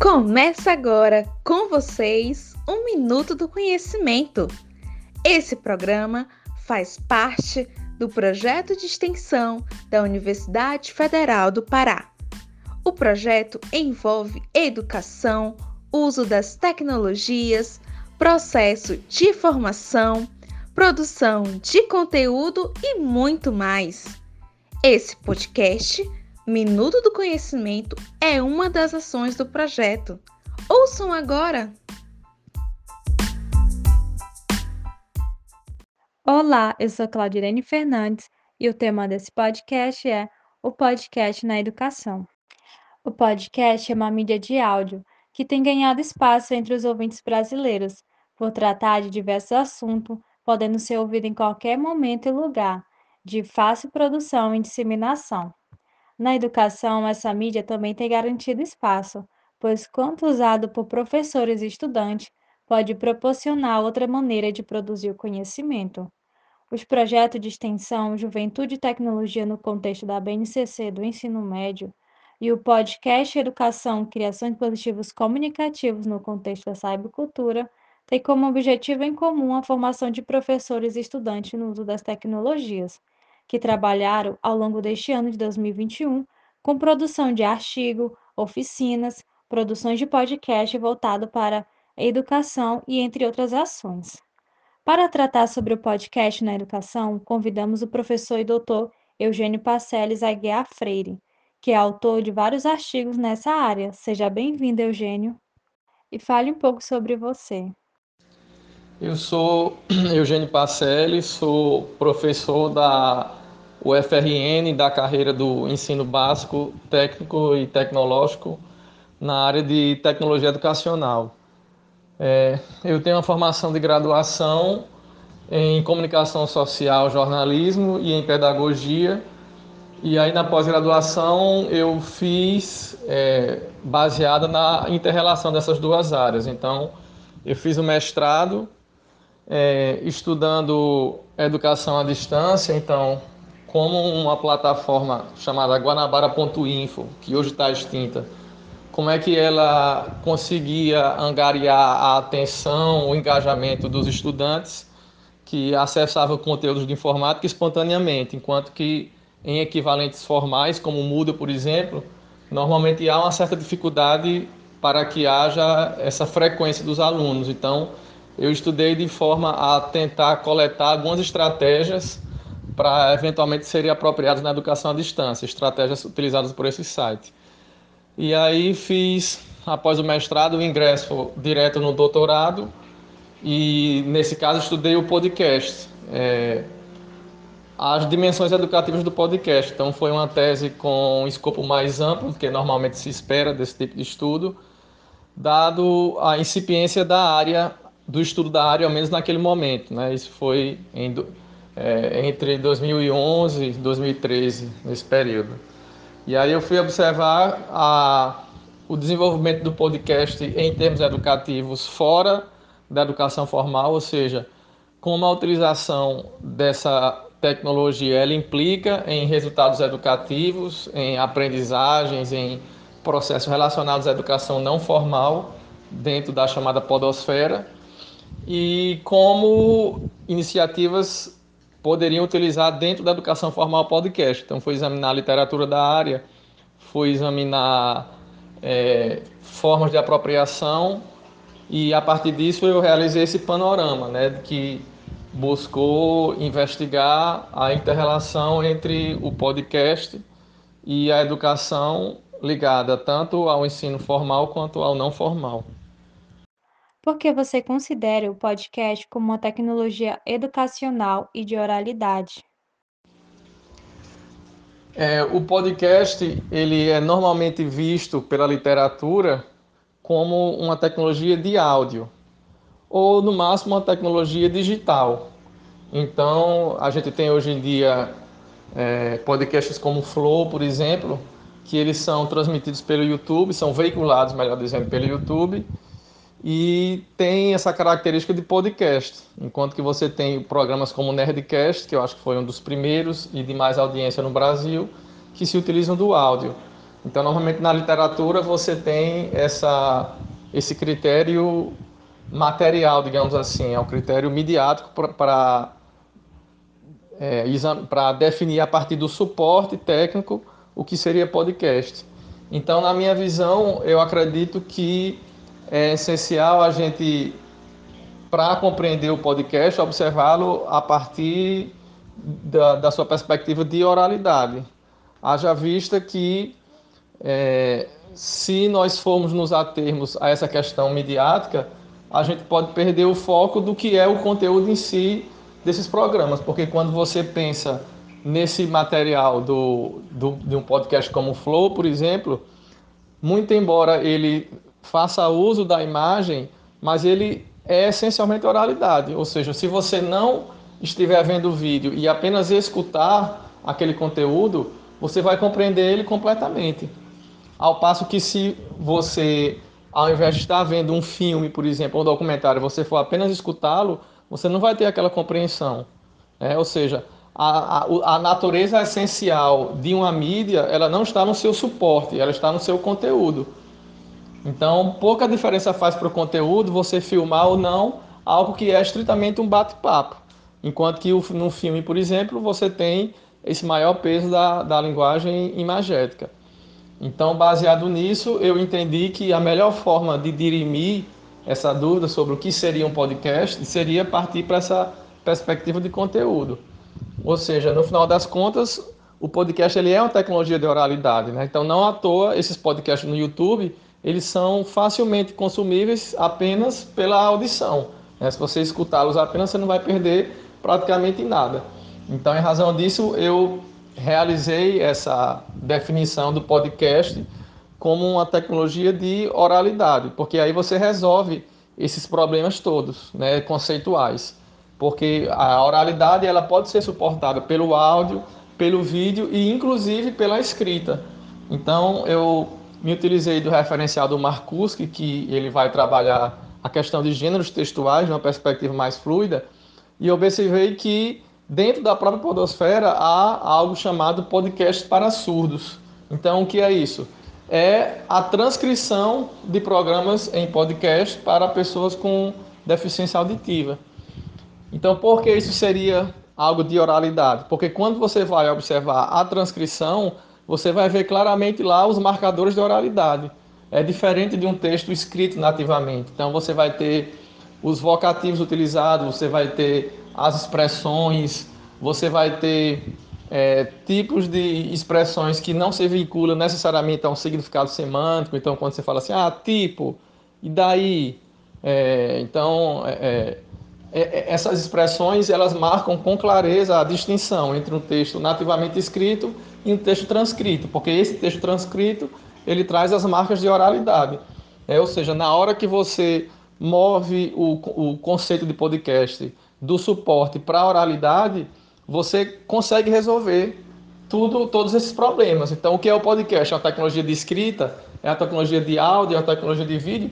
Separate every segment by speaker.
Speaker 1: Começa agora com vocês um Minuto do Conhecimento. Esse programa faz parte do projeto de extensão da Universidade Federal do Pará. O projeto envolve educação, uso das tecnologias, processo de formação, produção de conteúdo e muito mais. Esse podcast, Minuto do Conhecimento, é uma das ações do projeto. Ouçam agora!
Speaker 2: Olá, eu sou Claudirene Fernandes e o tema desse podcast é o podcast na educação. O podcast é uma mídia de áudio que tem ganhado espaço entre os ouvintes brasileiros por tratar de diversos assuntos podendo ser ouvido em qualquer momento e lugar, de fácil produção e disseminação. Na educação, essa mídia também tem garantido espaço, pois, quanto usado por professores e estudantes, pode proporcionar outra maneira de produzir o conhecimento. Os projetos de extensão Juventude e Tecnologia no contexto da BNCC do ensino médio e o podcast Educação Criação de Dispositivos Comunicativos no contexto da cybercultura tem como objetivo em comum a formação de professores e estudantes no uso das tecnologias, que trabalharam ao longo deste ano de 2021 com produção de artigo, oficinas, produções de podcast voltado para a educação e entre outras ações. Para tratar sobre o podcast na educação, convidamos o professor e doutor Eugênio Paceles Aguiar Freire, que é autor de vários artigos nessa área. Seja bem-vindo, Eugênio. E fale um pouco sobre você.
Speaker 3: Eu sou Eugênio Pacelli, sou professor da UFRN da carreira do ensino básico, técnico e tecnológico na área de tecnologia educacional. É, eu tenho uma formação de graduação em comunicação social, jornalismo e em pedagogia. E aí na pós-graduação eu fiz é, baseada na interrelação dessas duas áreas. Então eu fiz o mestrado é, estudando educação à distância, então, como uma plataforma chamada Guanabara.info, que hoje está extinta, como é que ela conseguia angariar a atenção, o engajamento dos estudantes que acessavam conteúdos de informática espontaneamente, enquanto que em equivalentes formais, como o Moodle, por exemplo, normalmente há uma certa dificuldade para que haja essa frequência dos alunos. Então, eu estudei de forma a tentar coletar algumas estratégias para eventualmente serem apropriadas na educação à distância, estratégias utilizadas por esse site. E aí fiz, após o mestrado, o ingresso direto no doutorado e, nesse caso, estudei o podcast, é, as dimensões educativas do podcast. Então, foi uma tese com um escopo mais amplo, que normalmente se espera desse tipo de estudo, dado a incipiência da área do estudo da área, ao menos naquele momento. Né? Isso foi em, é, entre 2011 e 2013, nesse período. E aí eu fui observar a, o desenvolvimento do podcast em termos educativos fora da educação formal, ou seja, como a utilização dessa tecnologia ela implica em resultados educativos, em aprendizagens, em processos relacionados à educação não formal dentro da chamada podosfera e como iniciativas poderiam utilizar dentro da educação formal podcast. Então, foi examinar a literatura da área, foi examinar é, formas de apropriação e a partir disso eu realizei esse panorama, né, que buscou investigar a interrelação entre o podcast e a educação ligada tanto ao ensino formal quanto ao não formal.
Speaker 2: Por que você considera o podcast como uma tecnologia educacional e de oralidade?
Speaker 3: É, o podcast ele é normalmente visto pela literatura como uma tecnologia de áudio ou no máximo uma tecnologia digital. Então a gente tem hoje em dia é, podcasts como Flow, por exemplo, que eles são transmitidos pelo YouTube, são veiculados, melhor dizendo, pelo YouTube e tem essa característica de podcast, enquanto que você tem programas como o Nerdcast, que eu acho que foi um dos primeiros e de mais audiência no Brasil, que se utilizam do áudio. Então, normalmente na literatura você tem essa, esse critério material, digamos assim, é um critério midiático para é, para definir a partir do suporte técnico o que seria podcast. Então, na minha visão, eu acredito que é essencial a gente, para compreender o podcast, observá-lo a partir da, da, sua perspectiva de oralidade. Haja vista que, é, se nós formos nos atermos a essa questão midiática, a gente pode perder o foco do que é o conteúdo em si desses programas, porque quando você pensa nesse material do, do, de um podcast como o Flow, por exemplo, muito embora ele faça uso da imagem, mas ele é essencialmente oralidade, ou seja, se você não estiver vendo o vídeo e apenas escutar aquele conteúdo, você vai compreender ele completamente. Ao passo que se você, ao invés de estar vendo um filme, por exemplo, ou um documentário, você for apenas escutá-lo, você não vai ter aquela compreensão. Né? Ou seja, a, a, a, natureza essencial de uma mídia, ela não está no seu suporte, ela está no seu conteúdo. Então, pouca diferença faz para o conteúdo você filmar ou não algo que é estritamente um bate-papo. Enquanto que no filme, por exemplo, você tem esse maior peso da, da linguagem imagética. Então, baseado nisso, eu entendi que a melhor forma de dirimir essa dúvida sobre o que seria um podcast seria partir para essa perspectiva de conteúdo. Ou seja, no final das contas, o podcast ele é uma tecnologia de oralidade, né? Então não à toa esses podcasts no YouTube eles são facilmente consumíveis apenas pela audição. Né? Se você escutá-los apenas, você não vai perder praticamente nada. Então, em razão disso, eu realizei essa definição do podcast como uma tecnologia de oralidade, porque aí você resolve esses problemas todos, né, conceituais. Porque a oralidade ela pode ser suportada pelo áudio, pelo vídeo e inclusive pela escrita. Então eu me utilizei do referencial do Markuski, que ele vai trabalhar a questão de gêneros textuais de uma perspectiva mais fluida, e observei que dentro da própria podosfera há algo chamado podcast para surdos. Então o que é isso? é a transcrição de programas em podcast para pessoas com deficiência auditiva. Então, por que isso seria algo de oralidade? Porque quando você vai observar a transcrição, você vai ver claramente lá os marcadores de oralidade. É diferente de um texto escrito nativamente. Então, você vai ter os vocativos utilizados, você vai ter as expressões, você vai ter é, tipos de expressões que não se vinculam necessariamente a um significado semântico. Então, quando você fala assim, ah, tipo, e daí? É, então, é, é, essas expressões elas marcam com clareza a distinção entre um texto nativamente escrito e um texto transcrito, porque esse texto transcrito ele traz as marcas de oralidade. É, ou seja, na hora que você move o, o conceito de podcast do suporte para a oralidade, você consegue resolver tudo, todos esses problemas. Então, o que é o podcast? É uma tecnologia de escrita? É uma tecnologia de áudio? É uma tecnologia de vídeo?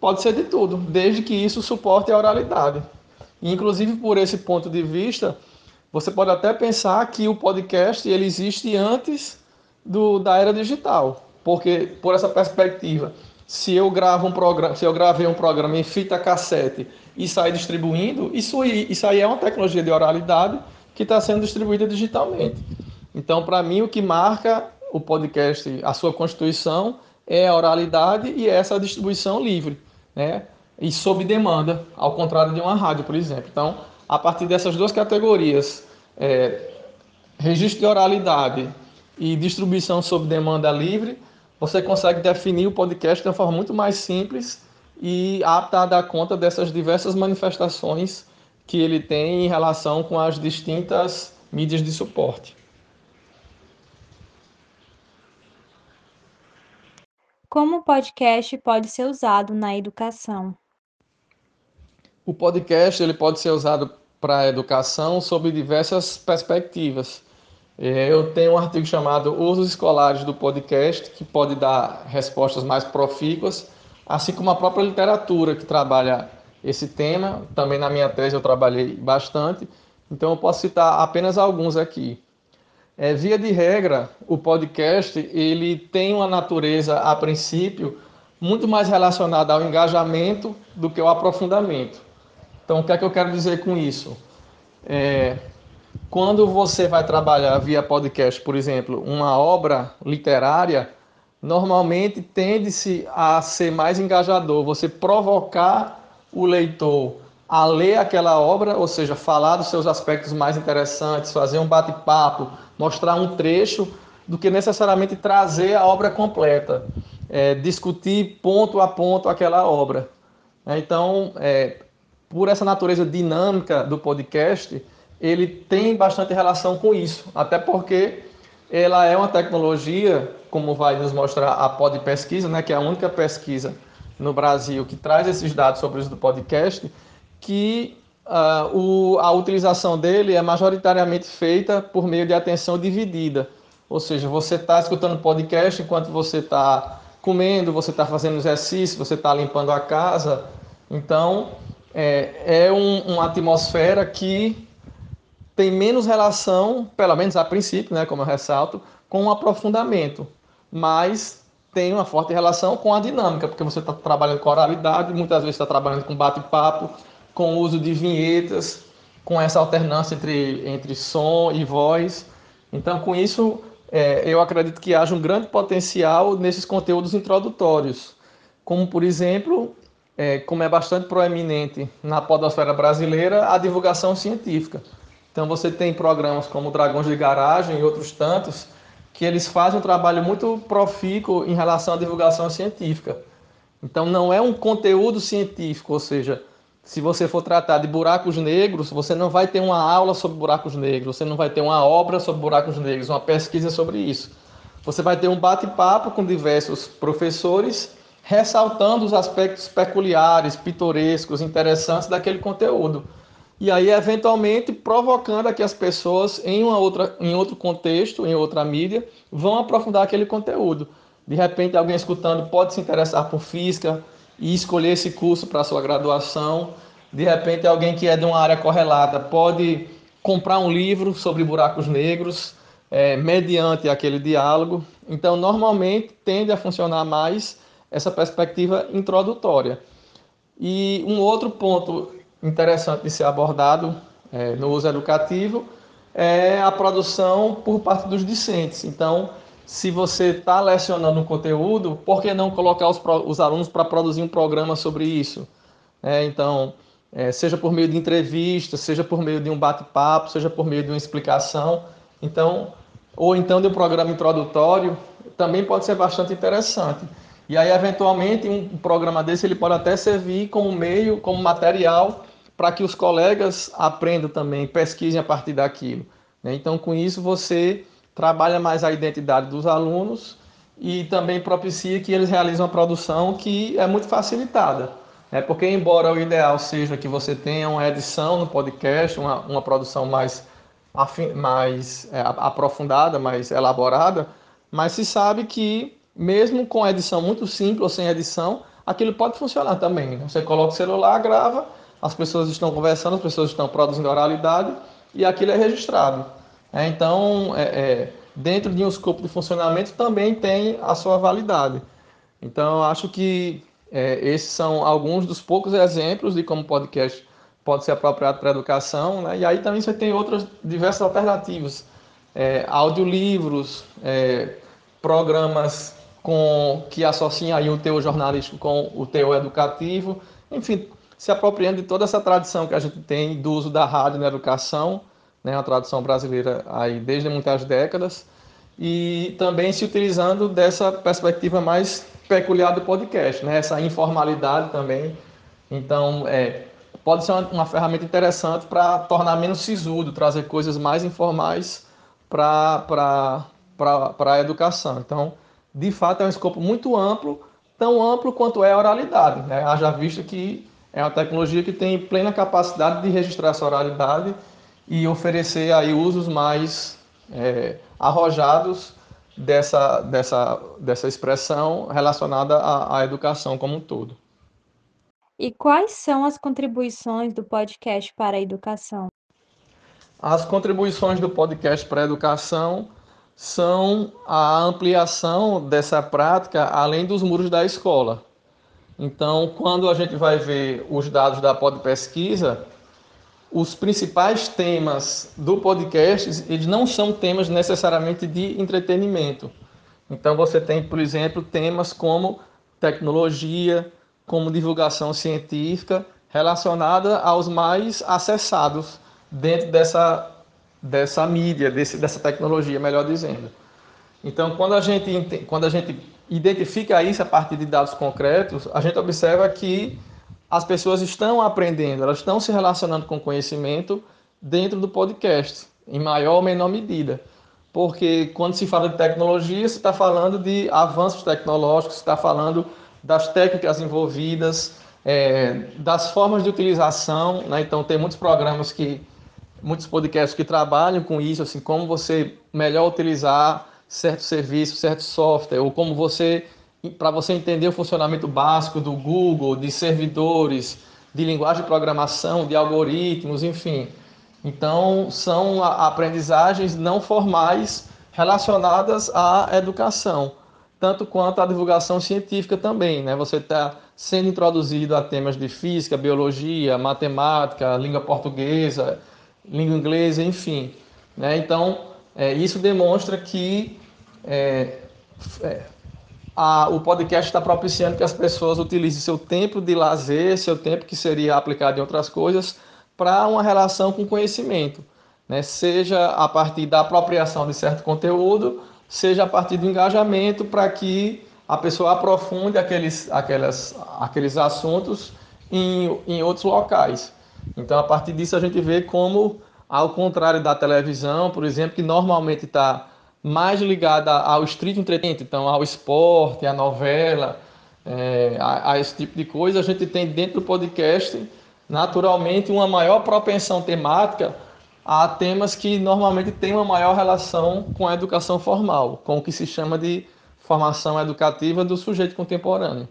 Speaker 3: Pode ser de tudo, desde que isso suporte a oralidade. Inclusive, por esse ponto de vista, você pode até pensar que o podcast ele existe antes do, da era digital, porque por essa perspectiva, se eu gravo um programa, se eu gravei um programa em fita cassete e sair distribuindo, isso, isso aí é uma tecnologia de oralidade que está sendo distribuída digitalmente. Então, para mim, o que marca o podcast, a sua constituição, é a oralidade e essa distribuição livre, né? E sob demanda, ao contrário de uma rádio, por exemplo. Então, a partir dessas duas categorias, é, registro de oralidade e distribuição sob demanda livre, você consegue definir o podcast de uma forma muito mais simples e apta a dar conta dessas diversas manifestações que ele tem em relação com as distintas mídias de suporte.
Speaker 2: Como o podcast pode ser usado na educação?
Speaker 3: O podcast ele pode ser usado para a educação sob diversas perspectivas. É, eu tenho um artigo chamado Usos Escolares do Podcast, que pode dar respostas mais profícuas, assim como a própria literatura, que trabalha esse tema. Também na minha tese eu trabalhei bastante, então eu posso citar apenas alguns aqui. É, via de regra, o podcast ele tem uma natureza, a princípio, muito mais relacionada ao engajamento do que ao aprofundamento. Então, o que é que eu quero dizer com isso? É, quando você vai trabalhar via podcast, por exemplo, uma obra literária, normalmente tende-se a ser mais engajador, você provocar o leitor a ler aquela obra, ou seja, falar dos seus aspectos mais interessantes, fazer um bate-papo, mostrar um trecho, do que necessariamente trazer a obra completa, é, discutir ponto a ponto aquela obra. Então, é, por essa natureza dinâmica do podcast, ele tem bastante relação com isso, até porque ela é uma tecnologia, como vai nos mostrar a Pod Pesquisa, né, que é a única pesquisa no Brasil que traz esses dados sobre o uso do podcast, que uh, o, a utilização dele é majoritariamente feita por meio de atenção dividida. Ou seja, você está escutando podcast enquanto você está comendo, você está fazendo exercício, você está limpando a casa. Então, é, é um, uma atmosfera que tem menos relação, pelo menos a princípio, né, como eu ressalto, com o aprofundamento, mas tem uma forte relação com a dinâmica, porque você está trabalhando com oralidade, muitas vezes está trabalhando com bate-papo, com o uso de vinhetas, com essa alternância entre, entre som e voz. Então, com isso, é, eu acredito que haja um grande potencial nesses conteúdos introdutórios, como, por exemplo, é, como é bastante proeminente na podosfera brasileira, a divulgação científica. Então, você tem programas como Dragões de Garagem e outros tantos, que eles fazem um trabalho muito profícuo em relação à divulgação científica. Então, não é um conteúdo científico, ou seja, se você for tratar de buracos negros, você não vai ter uma aula sobre buracos negros, você não vai ter uma obra sobre buracos negros, uma pesquisa sobre isso. Você vai ter um bate-papo com diversos professores, ressaltando os aspectos peculiares, pitorescos, interessantes daquele conteúdo. E aí, eventualmente, provocando que as pessoas, em, uma outra, em outro contexto, em outra mídia, vão aprofundar aquele conteúdo. De repente, alguém escutando pode se interessar por física, e escolher esse curso para sua graduação. De repente, alguém que é de uma área correlata pode comprar um livro sobre buracos negros, é, mediante aquele diálogo. Então, normalmente, tende a funcionar mais essa perspectiva introdutória. E um outro ponto interessante de ser abordado é, no uso educativo é a produção por parte dos discentes. Então, se você está lecionando um conteúdo, por que não colocar os, os alunos para produzir um programa sobre isso? É, então, é, seja por meio de entrevistas, seja por meio de um bate-papo, seja por meio de uma explicação. Então, ou então de um programa introdutório, também pode ser bastante interessante. E aí, eventualmente, um programa desse ele pode até servir como meio, como material para que os colegas aprendam também, pesquisem a partir daquilo. Né? Então, com isso, você trabalha mais a identidade dos alunos e também propicia que eles realizem uma produção que é muito facilitada. Né? Porque, embora o ideal seja que você tenha uma edição no podcast, uma, uma produção mais, mais é, aprofundada, mais elaborada, mas se sabe que, mesmo com edição muito simples ou sem edição, aquilo pode funcionar também. Você coloca o celular, grava, as pessoas estão conversando, as pessoas estão produzindo oralidade e aquilo é registrado. É, então, é, é, dentro de um escopo de funcionamento também tem a sua validade. Então, acho que é, esses são alguns dos poucos exemplos de como o podcast pode ser apropriado para a educação. Né? E aí também você tem outras diversas alternativas. É, audiolivros, é, programas com, que associam aí o teu jornalístico com o teu educativo, enfim, se apropriando de toda essa tradição que a gente tem do uso da rádio na educação né, uma tradução brasileira aí desde muitas décadas, e também se utilizando dessa perspectiva mais peculiar do podcast, né, essa informalidade também. Então, é, pode ser uma, uma ferramenta interessante para tornar menos sisudo, trazer coisas mais informais para a educação. Então, de fato, é um escopo muito amplo, tão amplo quanto é a oralidade. Né? Haja visto que é uma tecnologia que tem plena capacidade de registrar essa oralidade e oferecer aí usos mais é, arrojados dessa, dessa, dessa expressão relacionada à, à educação como um todo.
Speaker 2: E quais são as contribuições do podcast para a educação?
Speaker 3: As contribuições do podcast para a educação são a ampliação dessa prática além dos muros da escola. Então, quando a gente vai ver os dados da Pod Pesquisa, os principais temas do podcast, eles não são temas necessariamente de entretenimento. Então, você tem, por exemplo, temas como tecnologia, como divulgação científica, relacionada aos mais acessados dentro dessa, dessa mídia, desse, dessa tecnologia, melhor dizendo. Então, quando a, gente, quando a gente identifica isso a partir de dados concretos, a gente observa que as pessoas estão aprendendo, elas estão se relacionando com conhecimento dentro do podcast, em maior ou menor medida. Porque quando se fala de tecnologia, se está falando de avanços tecnológicos, se está falando das técnicas envolvidas, é, das formas de utilização. Né? Então, tem muitos programas que muitos podcasts que trabalham com isso, assim, como você melhor utilizar certo serviço, certo software, ou como você, para você entender o funcionamento básico do Google, de servidores, de linguagem de programação, de algoritmos, enfim. Então, são aprendizagens não formais relacionadas à educação, tanto quanto à divulgação científica também. Né? Você está sendo introduzido a temas de física, biologia, matemática, língua portuguesa, língua inglesa, enfim. Né? Então, é, isso demonstra que é, é, a, o podcast está propiciando que as pessoas utilizem seu tempo de lazer, seu tempo que seria aplicado em outras coisas, para uma relação com conhecimento. Né? Seja a partir da apropriação de certo conteúdo, seja a partir do engajamento para que a pessoa aprofunde aqueles, aquelas, aqueles assuntos em, em outros locais. Então, a partir disso, a gente vê como ao contrário da televisão, por exemplo, que normalmente está mais ligada ao street entretenimento, então ao esporte, à novela, é, a, a, esse tipo de coisa, a gente tem dentro do podcast, naturalmente, uma maior propensão temática a temas que normalmente têm uma maior relação com a educação formal, com o que se chama de formação educativa do sujeito contemporâneo.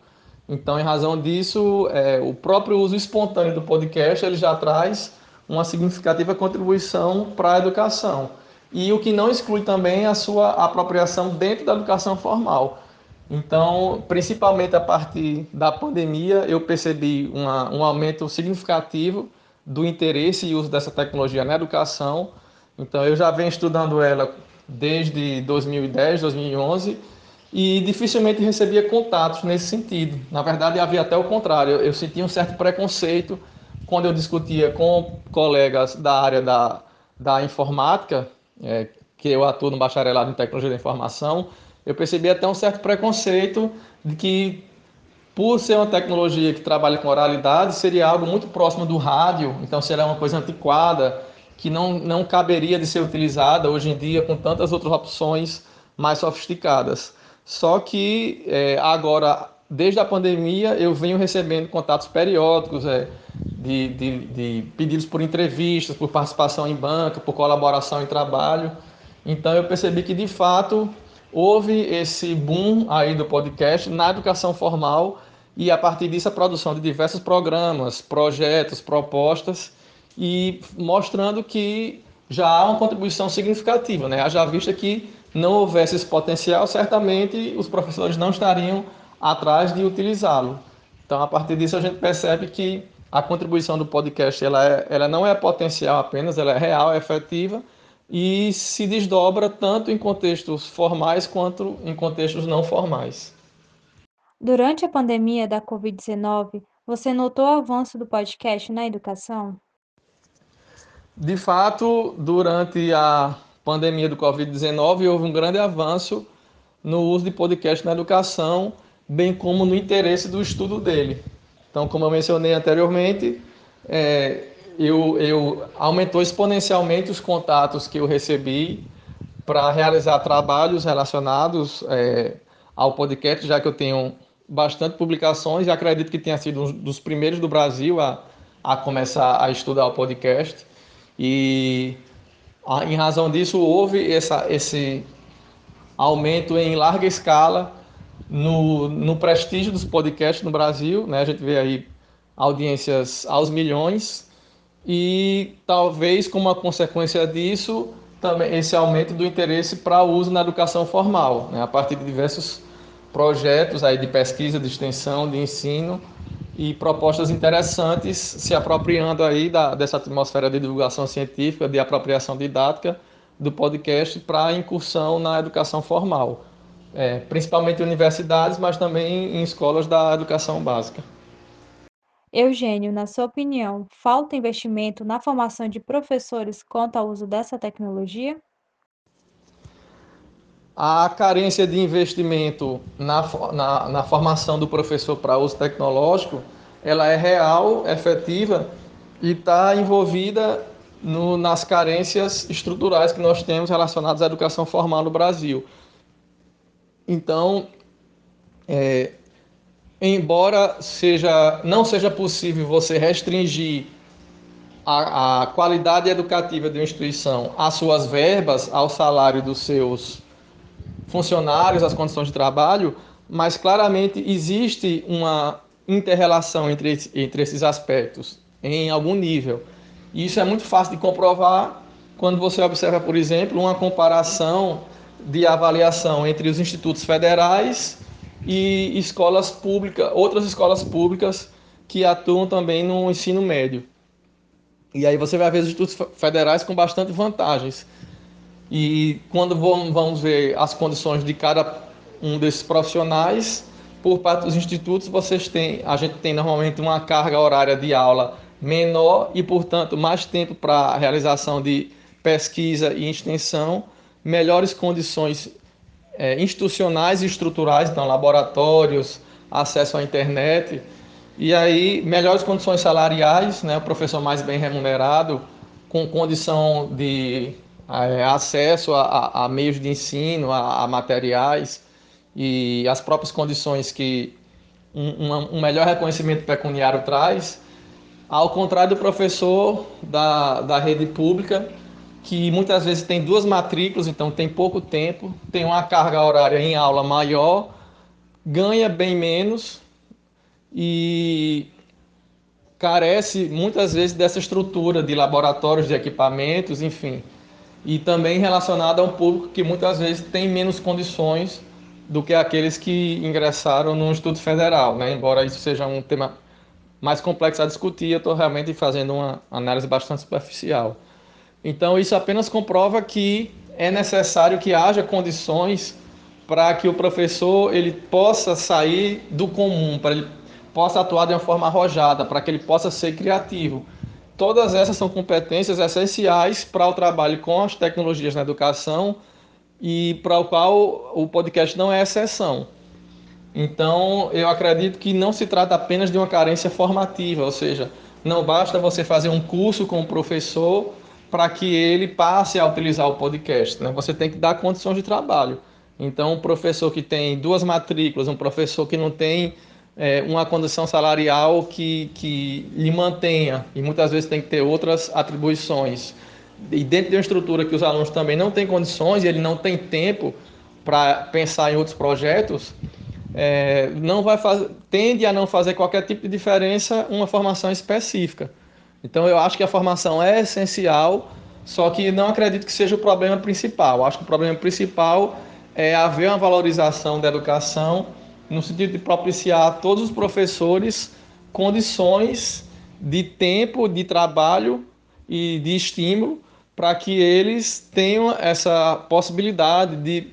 Speaker 3: Então, em razão disso, é, o próprio uso espontâneo do podcast ele já traz uma significativa contribuição para a educação. E o que não exclui também a sua apropriação dentro da educação formal. Então, principalmente a partir da pandemia, eu percebi uma, um aumento significativo do interesse e uso dessa tecnologia na educação. Então, eu já venho estudando ela desde 2010, 2011 e dificilmente recebia contatos nesse sentido. Na verdade, havia até o contrário, eu sentia um certo preconceito quando eu discutia com colegas da área da, da informática, é, que eu atuo no bacharelado em tecnologia da informação, eu percebi até um certo preconceito de que, por ser uma tecnologia que trabalha com oralidade, seria algo muito próximo do rádio, então seria uma coisa antiquada, que não, não caberia de ser utilizada hoje em dia com tantas outras opções mais sofisticadas. Só que é, agora, desde a pandemia, eu venho recebendo contatos periódicos, é, de, de, de, pedidos por entrevistas, por participação em banca, por colaboração em trabalho. Então eu percebi que de fato houve esse boom aí do podcast na educação formal e a partir disso a produção de diversos programas, projetos, propostas e mostrando que já há uma contribuição significativa, né? Já vista que não houvesse esse potencial, certamente os professores não estariam atrás de utilizá-lo. Então, a partir disso, a gente percebe que a contribuição do podcast ela, é, ela não é potencial apenas, ela é real, é efetiva e se desdobra tanto em contextos formais quanto em contextos não formais.
Speaker 2: Durante a pandemia da Covid-19, você notou o avanço do podcast na educação?
Speaker 3: De fato, durante a pandemia do Covid-19, houve um grande avanço no uso de podcast na educação, bem como no interesse do estudo dele. Então, como eu mencionei anteriormente, é, eu, eu aumentou exponencialmente os contatos que eu recebi para realizar trabalhos relacionados é, ao podcast, já que eu tenho bastante publicações e acredito que tenha sido um dos primeiros do Brasil a, a começar a estudar o podcast. E em razão disso, houve essa, esse aumento em larga escala no, no prestígio dos podcasts no Brasil, né? A gente vê aí audiências aos milhões e talvez como consequência disso, também esse aumento do interesse para o uso na educação formal, né, a partir de diversos projetos aí de pesquisa, de extensão, de ensino e propostas interessantes se apropriando aí da, dessa atmosfera de divulgação científica, de apropriação didática do podcast para incursão na educação formal, é, principalmente em universidades, mas também em escolas da educação básica.
Speaker 2: Eugênio, na sua opinião, falta investimento na formação de professores quanto ao uso dessa tecnologia?
Speaker 3: A carência de investimento na, na, na formação do professor para uso tecnológico, ela é real, efetiva e está envolvida no, nas carências estruturais que nós temos relacionadas à educação formal no Brasil. Então, é, embora seja, não seja possível você restringir a, a qualidade educativa de uma instituição às suas verbas, ao salário dos seus funcionários, às condições de trabalho, mas claramente existe uma interrelação entre, entre esses aspectos em algum nível. E isso é muito fácil de comprovar quando você observa, por exemplo, uma comparação de avaliação entre os institutos federais e escolas públicas, outras escolas públicas que atuam também no ensino médio. E aí você vai ver os institutos federais com bastante vantagens. E quando vamos ver as condições de cada um desses profissionais, por parte dos institutos, vocês têm, a gente tem normalmente uma carga horária de aula menor e, portanto, mais tempo para realização de pesquisa e extensão, melhores condições é, institucionais e estruturais, então laboratórios, acesso à internet, e aí melhores condições salariais, né, o professor mais bem remunerado, com condição de é, acesso a, a, meios de ensino, a, a, materiais e as próprias condições que um, um melhor reconhecimento pecuniário traz, ao contrário do professor da, da rede pública, que muitas vezes tem duas matrículas, então tem pouco tempo, tem uma carga horária em aula maior, ganha bem menos e carece muitas vezes dessa estrutura de laboratórios, de equipamentos, enfim. E também relacionado a um público que muitas vezes tem menos condições do que aqueles que ingressaram no Instituto Federal, né? embora isso seja um tema mais complexo a discutir, eu estou realmente fazendo uma análise bastante superficial. Então, isso apenas comprova que é necessário que haja condições para que o professor ele possa sair do comum, para ele possa atuar de uma forma arrojada, para que ele possa ser criativo. Todas essas são competências essenciais para o trabalho com as tecnologias na educação e para o qual o podcast não é exceção. Então, eu acredito que não se trata apenas de uma carência formativa, ou seja, não basta você fazer um curso com o professor para que ele passe a utilizar o podcast. Né? Você tem que dar condições de trabalho. Então, um professor que tem duas matrículas, um professor que não tem é, uma condição salarial que, que lhe mantenha, e muitas vezes tem que ter outras atribuições. E dentro de uma estrutura que os alunos também não têm condições e ele não tem tempo para pensar em outros projetos, é, não vai fazer, tende a não fazer qualquer tipo de diferença uma formação específica. Então eu acho que a formação é essencial, só que não acredito que seja o problema principal. Eu acho que o problema principal é haver uma valorização da educação no sentido de propiciar a todos os professores condições de tempo, de trabalho e de estímulo para que eles tenham essa possibilidade de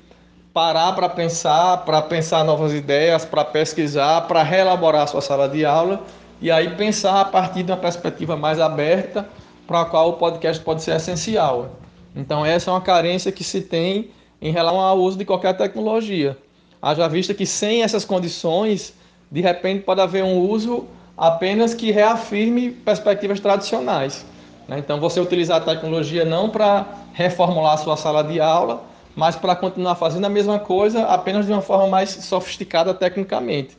Speaker 3: parar para pensar, para pensar novas ideias, para pesquisar, para reelaborar sua sala de aula e aí pensar a partir de uma perspectiva mais aberta para a qual o podcast pode ser essencial. Então essa é uma carência que se tem em relação ao uso de qualquer tecnologia. Haja vista que sem essas condições, de repente pode haver um uso apenas que reafirme perspectivas tradicionais. Né? Então você utilizar a tecnologia não para reformular a sua sala de aula, mas para continuar fazendo a mesma coisa apenas de uma forma mais sofisticada tecnicamente.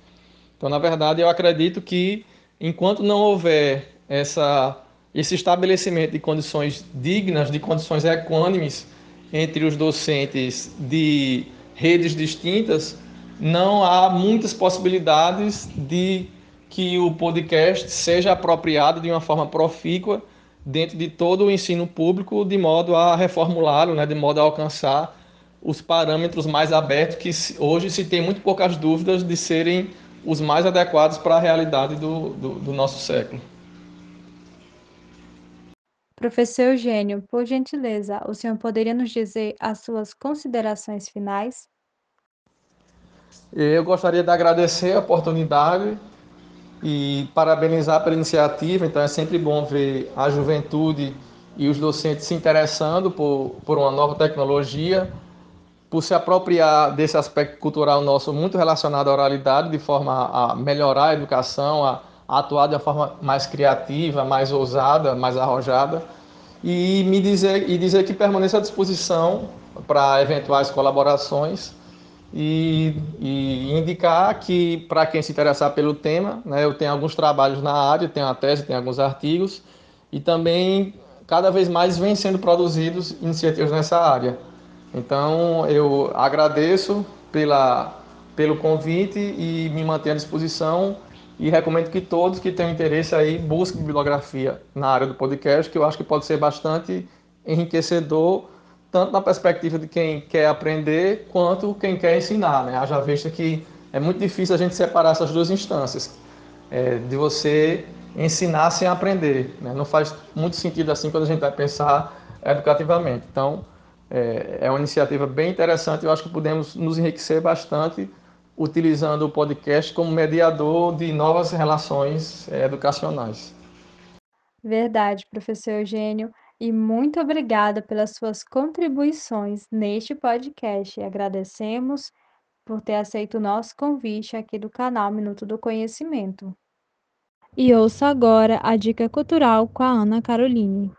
Speaker 3: Então, na verdade, eu acredito que enquanto não houver essa, esse estabelecimento de condições dignas, de condições equânimes entre os docentes de redes distintas, não há muitas possibilidades de que o podcast seja apropriado de uma forma profícua dentro de todo o ensino público, de modo a reformulá-lo, né, de modo a alcançar os parâmetros mais abertos que hoje se tem muito poucas dúvidas de serem os mais adequados para a realidade do, do, do nosso século.
Speaker 2: Professor Eugênio, por gentileza, o senhor poderia nos dizer as suas considerações finais?
Speaker 3: Eu gostaria de agradecer a oportunidade e parabenizar pela iniciativa. Então, é sempre bom ver a juventude e os docentes se interessando por, por uma nova tecnologia, por se apropriar desse aspecto cultural nosso muito relacionado à oralidade, de forma a melhorar a educação, a, a atuar de uma forma mais criativa, mais ousada, mais arrojada, e me dizer, e dizer que permaneço à disposição para eventuais colaborações e, e indicar que, para quem se interessar pelo tema, né, eu tenho alguns trabalhos na área, tenho a tese, tenho alguns artigos, e também cada vez mais vêm sendo produzidos iniciativas nessa área. Então, eu agradeço pela, pelo convite e me mantenho à disposição e recomendo que todos que tenham interesse aí busquem bibliografia na área do podcast, que eu acho que pode ser bastante enriquecedor tanto na perspectiva de quem quer aprender quanto quem quer ensinar, né? Haja vista que é muito difícil a gente separar essas duas instâncias, é, de você ensinar sem aprender, né? Não faz muito sentido assim quando a gente vai pensar educativamente. Então, é, é uma iniciativa bem interessante. Eu acho que podemos nos enriquecer bastante utilizando o podcast como mediador de novas relações é, educacionais.
Speaker 2: Verdade, professor Eugênio e muito obrigada pelas suas contribuições neste podcast. Agradecemos por ter aceito o nosso convite aqui do canal Minuto do Conhecimento. E ouça agora a dica cultural com a Ana Caroline.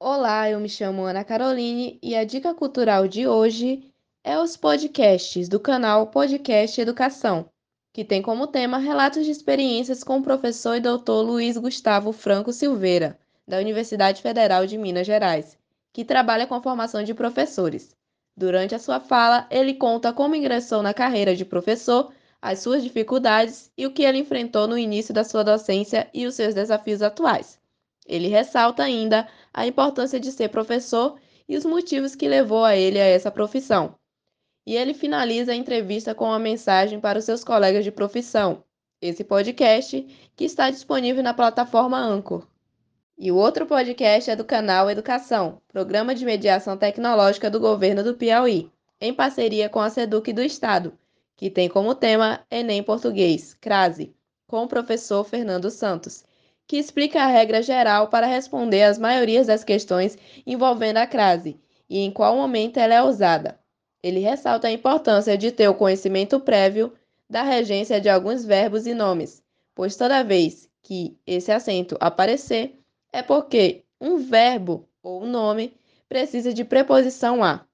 Speaker 1: Olá, eu me chamo Ana Caroline e a dica cultural de hoje é os podcasts do canal Podcast Educação, que tem como tema relatos de experiências com o professor e doutor Luiz Gustavo Franco Silveira da Universidade Federal de Minas Gerais, que trabalha com a formação de professores. Durante a sua fala, ele conta como ingressou na carreira de professor, as suas dificuldades e o que ele enfrentou no início da sua docência e os seus desafios atuais. Ele ressalta ainda a importância de ser professor e os motivos que levou a ele a essa profissão. E ele finaliza a entrevista com uma mensagem para os seus colegas de profissão. Esse podcast que está disponível na plataforma Anchor. E o outro podcast é do canal Educação, Programa de Mediação Tecnológica do Governo do Piauí, em parceria com a SEDUC do Estado, que tem como tema Enem Português, CRASE, com o professor Fernando Santos, que explica a regra geral para responder às maiorias das questões envolvendo a CRASE e em qual momento ela é usada. Ele ressalta a importância de ter o conhecimento prévio da regência de alguns verbos e nomes, pois toda vez que esse acento aparecer, é porque um verbo ou um nome precisa de preposição a.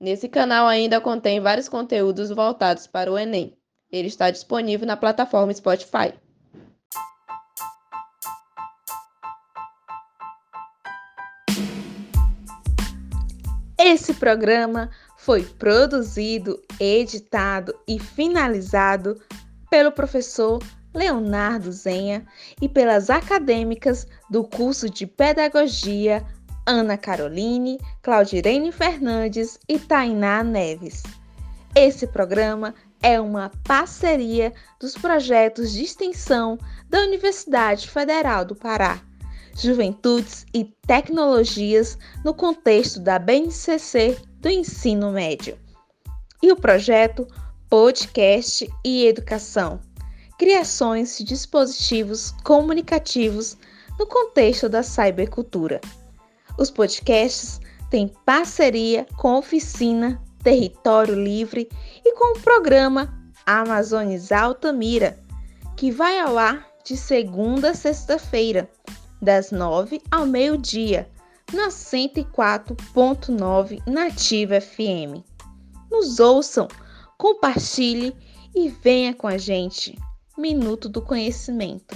Speaker 1: Nesse canal ainda contém vários conteúdos voltados para o Enem. Ele está disponível na plataforma Spotify. Esse programa foi produzido, editado e finalizado pelo professor Leonardo Zenha e pelas acadêmicas do curso de Pedagogia Ana Caroline, Claudirene Fernandes e Tainá Neves. Esse programa é uma parceria dos projetos de extensão da Universidade Federal do Pará, Juventudes e Tecnologias no contexto da BNCC do ensino médio, e o projeto Podcast e Educação. Criações de dispositivos comunicativos no contexto da cybercultura. Os podcasts têm parceria com a oficina Território Livre e com o programa Amazones Altamira, que vai ao ar de segunda a sexta-feira, das nove ao meio-dia, na 104.9 Nativa FM. Nos ouçam, compartilhe e venha com a gente. Minuto do Conhecimento.